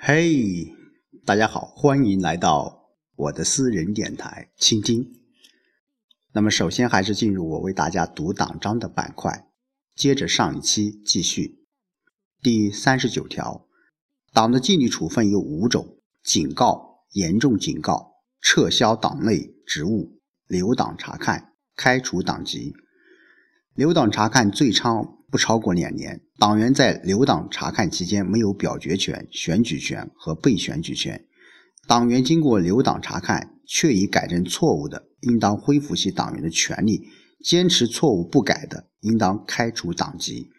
嘿，大家好，欢迎来到我的私人电台倾听。那么，首先还是进入我为大家读党章的板块，接着上一期继续。第三十九条，党的纪律处分有五种：警告、严重警告、撤销党内职务、留党察看、开除党籍。留党察看最长不超过两年。党员在留党察看期间没有表决权、选举权和被选举权。党员经过留党察看却已改正错误的，应当恢复其党员的权利；坚持错误不改的，应当开除党籍。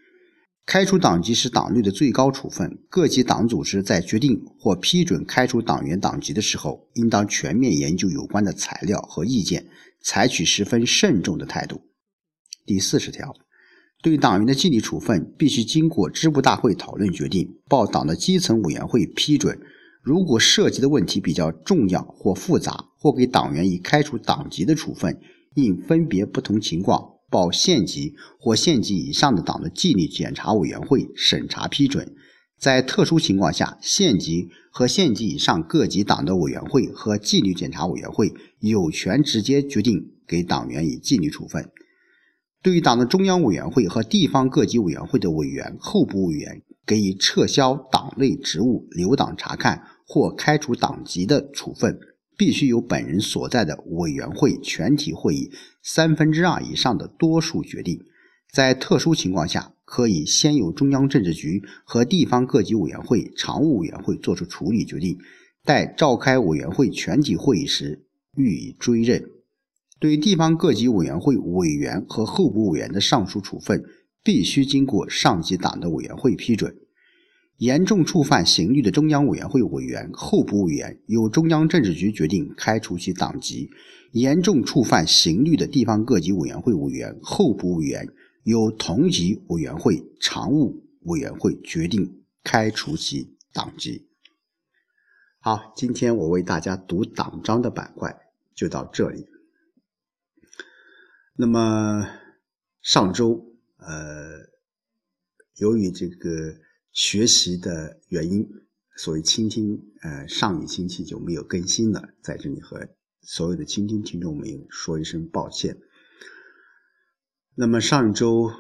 开除党籍是党内的最高处分。各级党组织在决定或批准开除党员党籍的时候，应当全面研究有关的材料和意见，采取十分慎重的态度。第四十条。对党员的纪律处分，必须经过支部大会讨论决定，报党的基层委员会批准。如果涉及的问题比较重要或复杂，或给党员以开除党籍的处分，应分别不同情况报县级或县级以上的党的纪律检查委员会审查批准。在特殊情况下，县级和县级以上各级党的委员会和纪律检查委员会有权直接决定给党员以纪律处分。对于党的中央委员会和地方各级委员会的委员、候补委员，给予撤销党内职务、留党察看或开除党籍的处分，必须由本人所在的委员会全体会议三分之二以上的多数决定。在特殊情况下，可以先由中央政治局和地方各级委员会常务委员会作出处理决定，待召开委员会全体会议时予以追认。对地方各级委员会委员和候补委员的上述处分，必须经过上级党的委员会批准。严重触犯刑律的中央委员会委员、候补委员，由中央政治局决定开除其党籍；严重触犯刑律的地方各级委员会委员、候补委员，由同级委员会常务委员会决定开除其党籍。好，今天我为大家读党章的板块就到这里。那么上周，呃，由于这个学习的原因，所以倾听，呃，上一星期就没有更新了，在这里和所有的倾听听众们说一声抱歉。那么上周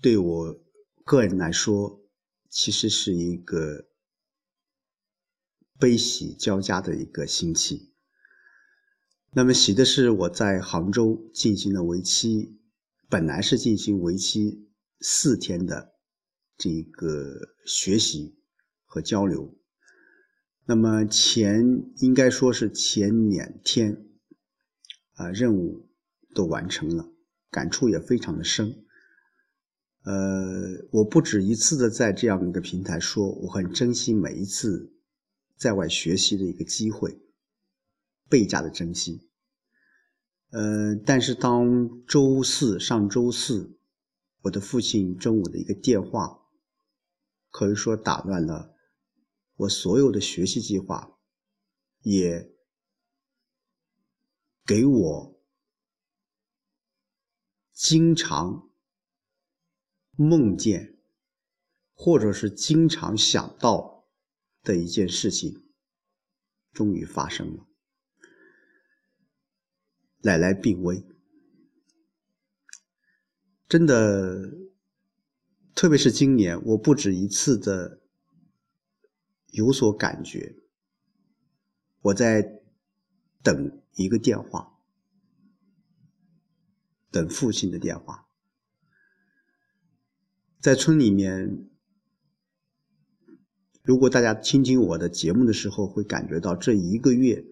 对我个人来说，其实是一个悲喜交加的一个星期。那么喜的是，我在杭州进行了为期，本来是进行为期四天的这个学习和交流。那么前应该说是前两天，啊，任务都完成了，感触也非常的深。呃，我不止一次的在这样一个平台说，我很珍惜每一次在外学习的一个机会。倍加的珍惜。呃，但是当周四上周四，我的父亲中午的一个电话，可以说打乱了我所有的学习计划，也给我经常梦见，或者是经常想到的一件事情，终于发生了。奶奶病危，真的，特别是今年，我不止一次的有所感觉。我在等一个电话，等父亲的电话。在村里面，如果大家听听我的节目的时候，会感觉到这一个月。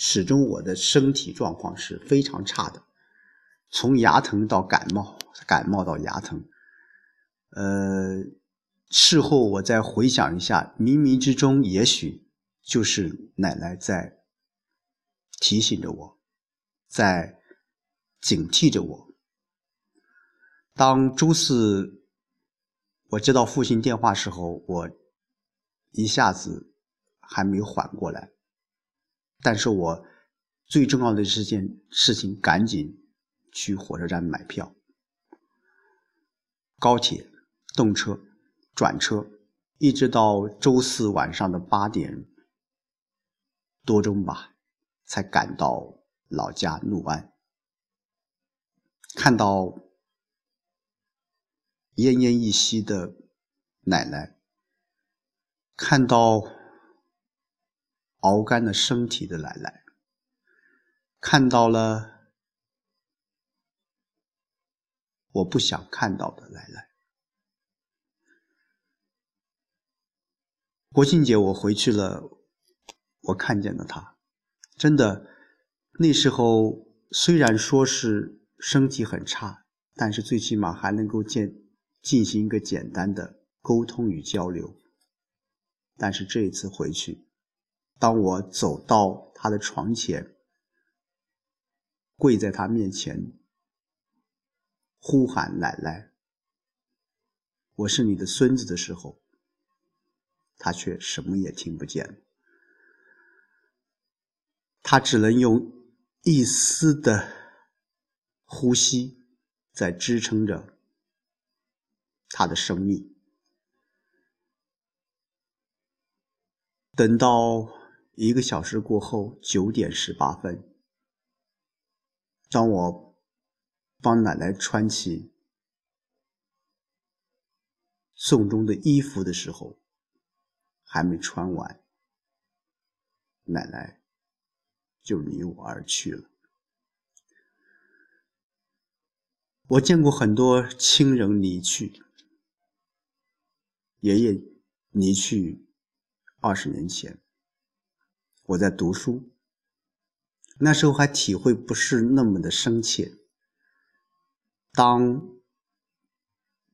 始终我的身体状况是非常差的，从牙疼到感冒，感冒到牙疼。呃，事后我再回想一下，冥冥之中也许就是奶奶在提醒着我，在警惕着我。当周四我接到父亲电话时候，我一下子还没缓过来。但是我最重要的这件事情，赶紧去火车站买票。高铁、动车、转车，一直到周四晚上的八点多钟吧，才赶到老家六安，看到奄奄一息的奶奶，看到熬干了身体的奶奶，看到了我不想看到的奶奶。国庆节我回去了，我看见了他，真的，那时候虽然说是身体很差，但是最起码还能够见进行一个简单的沟通与交流。但是这一次回去，当我走到他的床前，跪在他面前，呼喊奶奶，我是你的孙子的时候。他却什么也听不见，他只能用一丝的呼吸在支撑着他的生命。等到一个小时过后，九点十八分，当我帮奶奶穿起送终的衣服的时候。还没穿完，奶奶就离我而去了。我见过很多亲人离去，爷爷离去二十年前，我在读书，那时候还体会不是那么的深切。当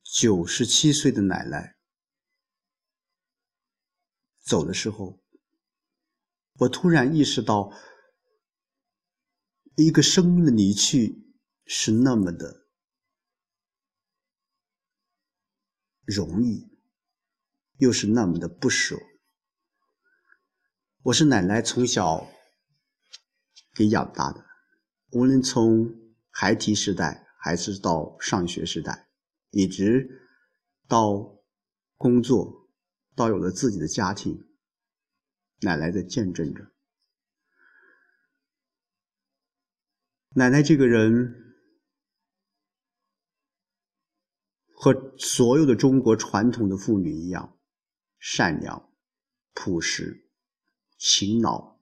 九十七岁的奶奶。走的时候，我突然意识到，一个生命的离去是那么的容易，又是那么的不舍。我是奶奶从小给养大的，无论从孩提时代，还是到上学时代，一直到工作。到有了自己的家庭，奶奶在见证着。奶奶这个人和所有的中国传统的妇女一样，善良、朴实、勤劳，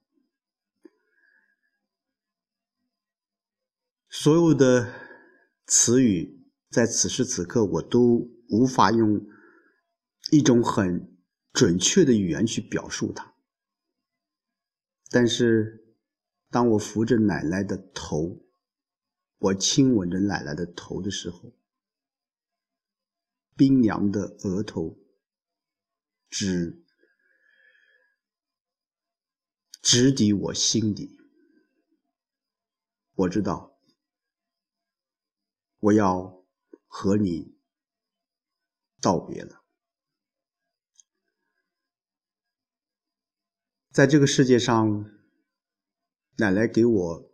所有的词语在此时此刻我都无法用一种很。准确的语言去表述它，但是当我扶着奶奶的头，我亲吻着奶奶的头的时候，冰凉的额头直直抵我心底。我知道，我要和你道别了。在这个世界上，奶奶给我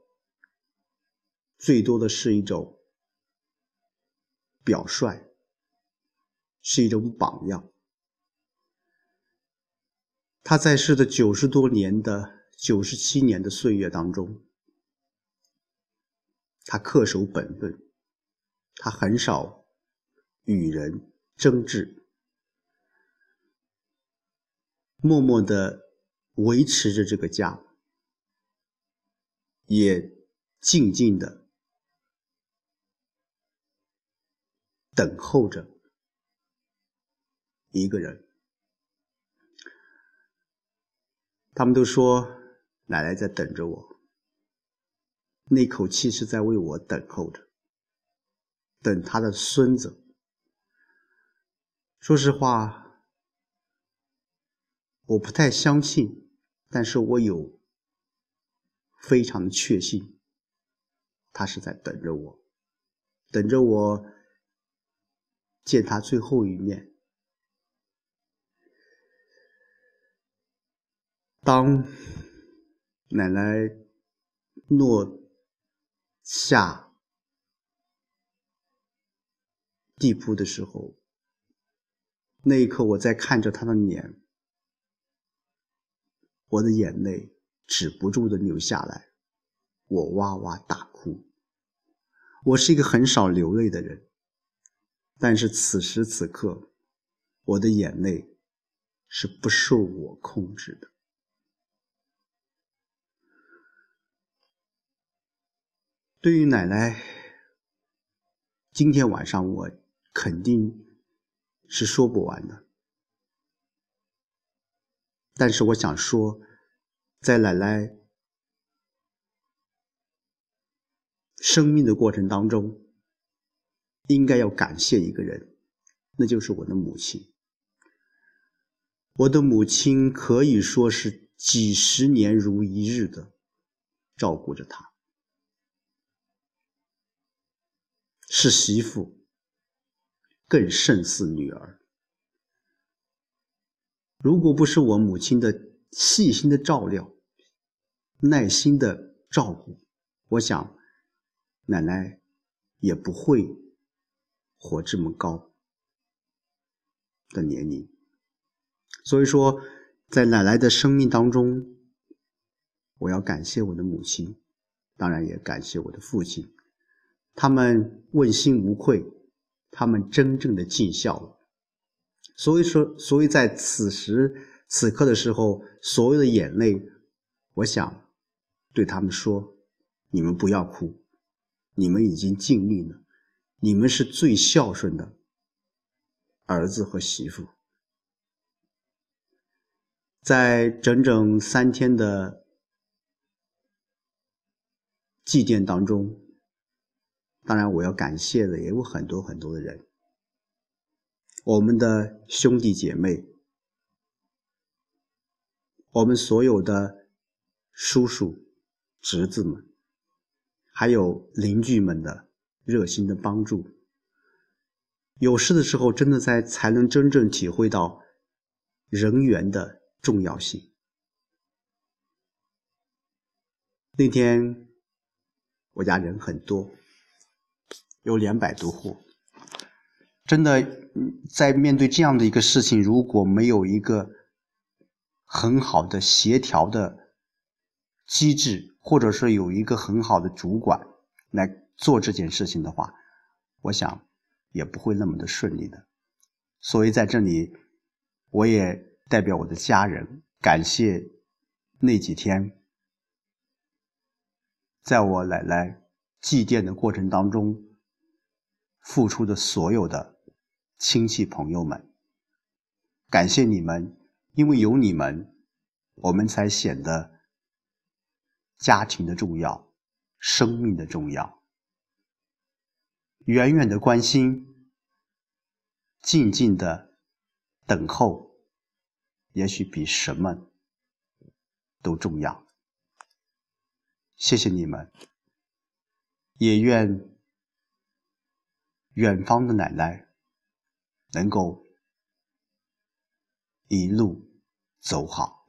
最多的是一种表率，是一种榜样。他在世的九十多年的九十七年的岁月当中，他恪守本分，他很少与人争执，默默的。维持着这个家，也静静的等候着一个人。他们都说奶奶在等着我，那口气是在为我等候着，等他的孙子。说实话，我不太相信。但是我有非常的确信，他是在等着我，等着我见他最后一面。当奶奶落下地铺的时候，那一刻，我在看着他的脸，我的眼泪止不住的流下来，我哇哇大哭。我是一个很少流泪的人，但是此时此刻，我的眼泪是不受我控制的。对于奶奶，今天晚上我肯定是说不完的。但是我想说，在奶奶生命的过程当中，应该要感谢一个人，那就是我的母亲。我的母亲可以说是几十年如一日的照顾着她。是媳妇，更胜似女儿。如果不是我母亲的细心的照料、耐心的照顾，我想奶奶也不会活这么高的年龄。所以说，在奶奶的生命当中，我要感谢我的母亲，当然也感谢我的父亲。他们问心无愧，他们真正的尽孝了。所以说，所以在此时此刻的时候，所有的眼泪，我想对他们说：你们不要哭，你们已经尽力了，你们是最孝顺的儿子和媳妇。在整整三天的祭奠当中。当然，我要感谢的也有很多很多的人，我们的兄弟姐妹，我们所有的叔叔、侄子们，还有邻居们的热心的帮助。有事的时候，真的在才能真正体会到人缘的重要性。那天我家人很多。有两百多户，真的在面对这样的一个事情，如果没有一个很好的协调的机制，或者说有一个很好的主管来做这件事情的话，我想也不会那么的顺利的。所以在这里，我也代表我的家人感谢那几天，在我奶奶祭奠的过程当中。付出的所有的亲戚朋友们，感谢你们，因为有你们，我们才显得家庭的重要，生命的重要。远远的关心，静静的等候，也许比什么都重要。谢谢你们，也愿。远方的奶奶能够一路走好。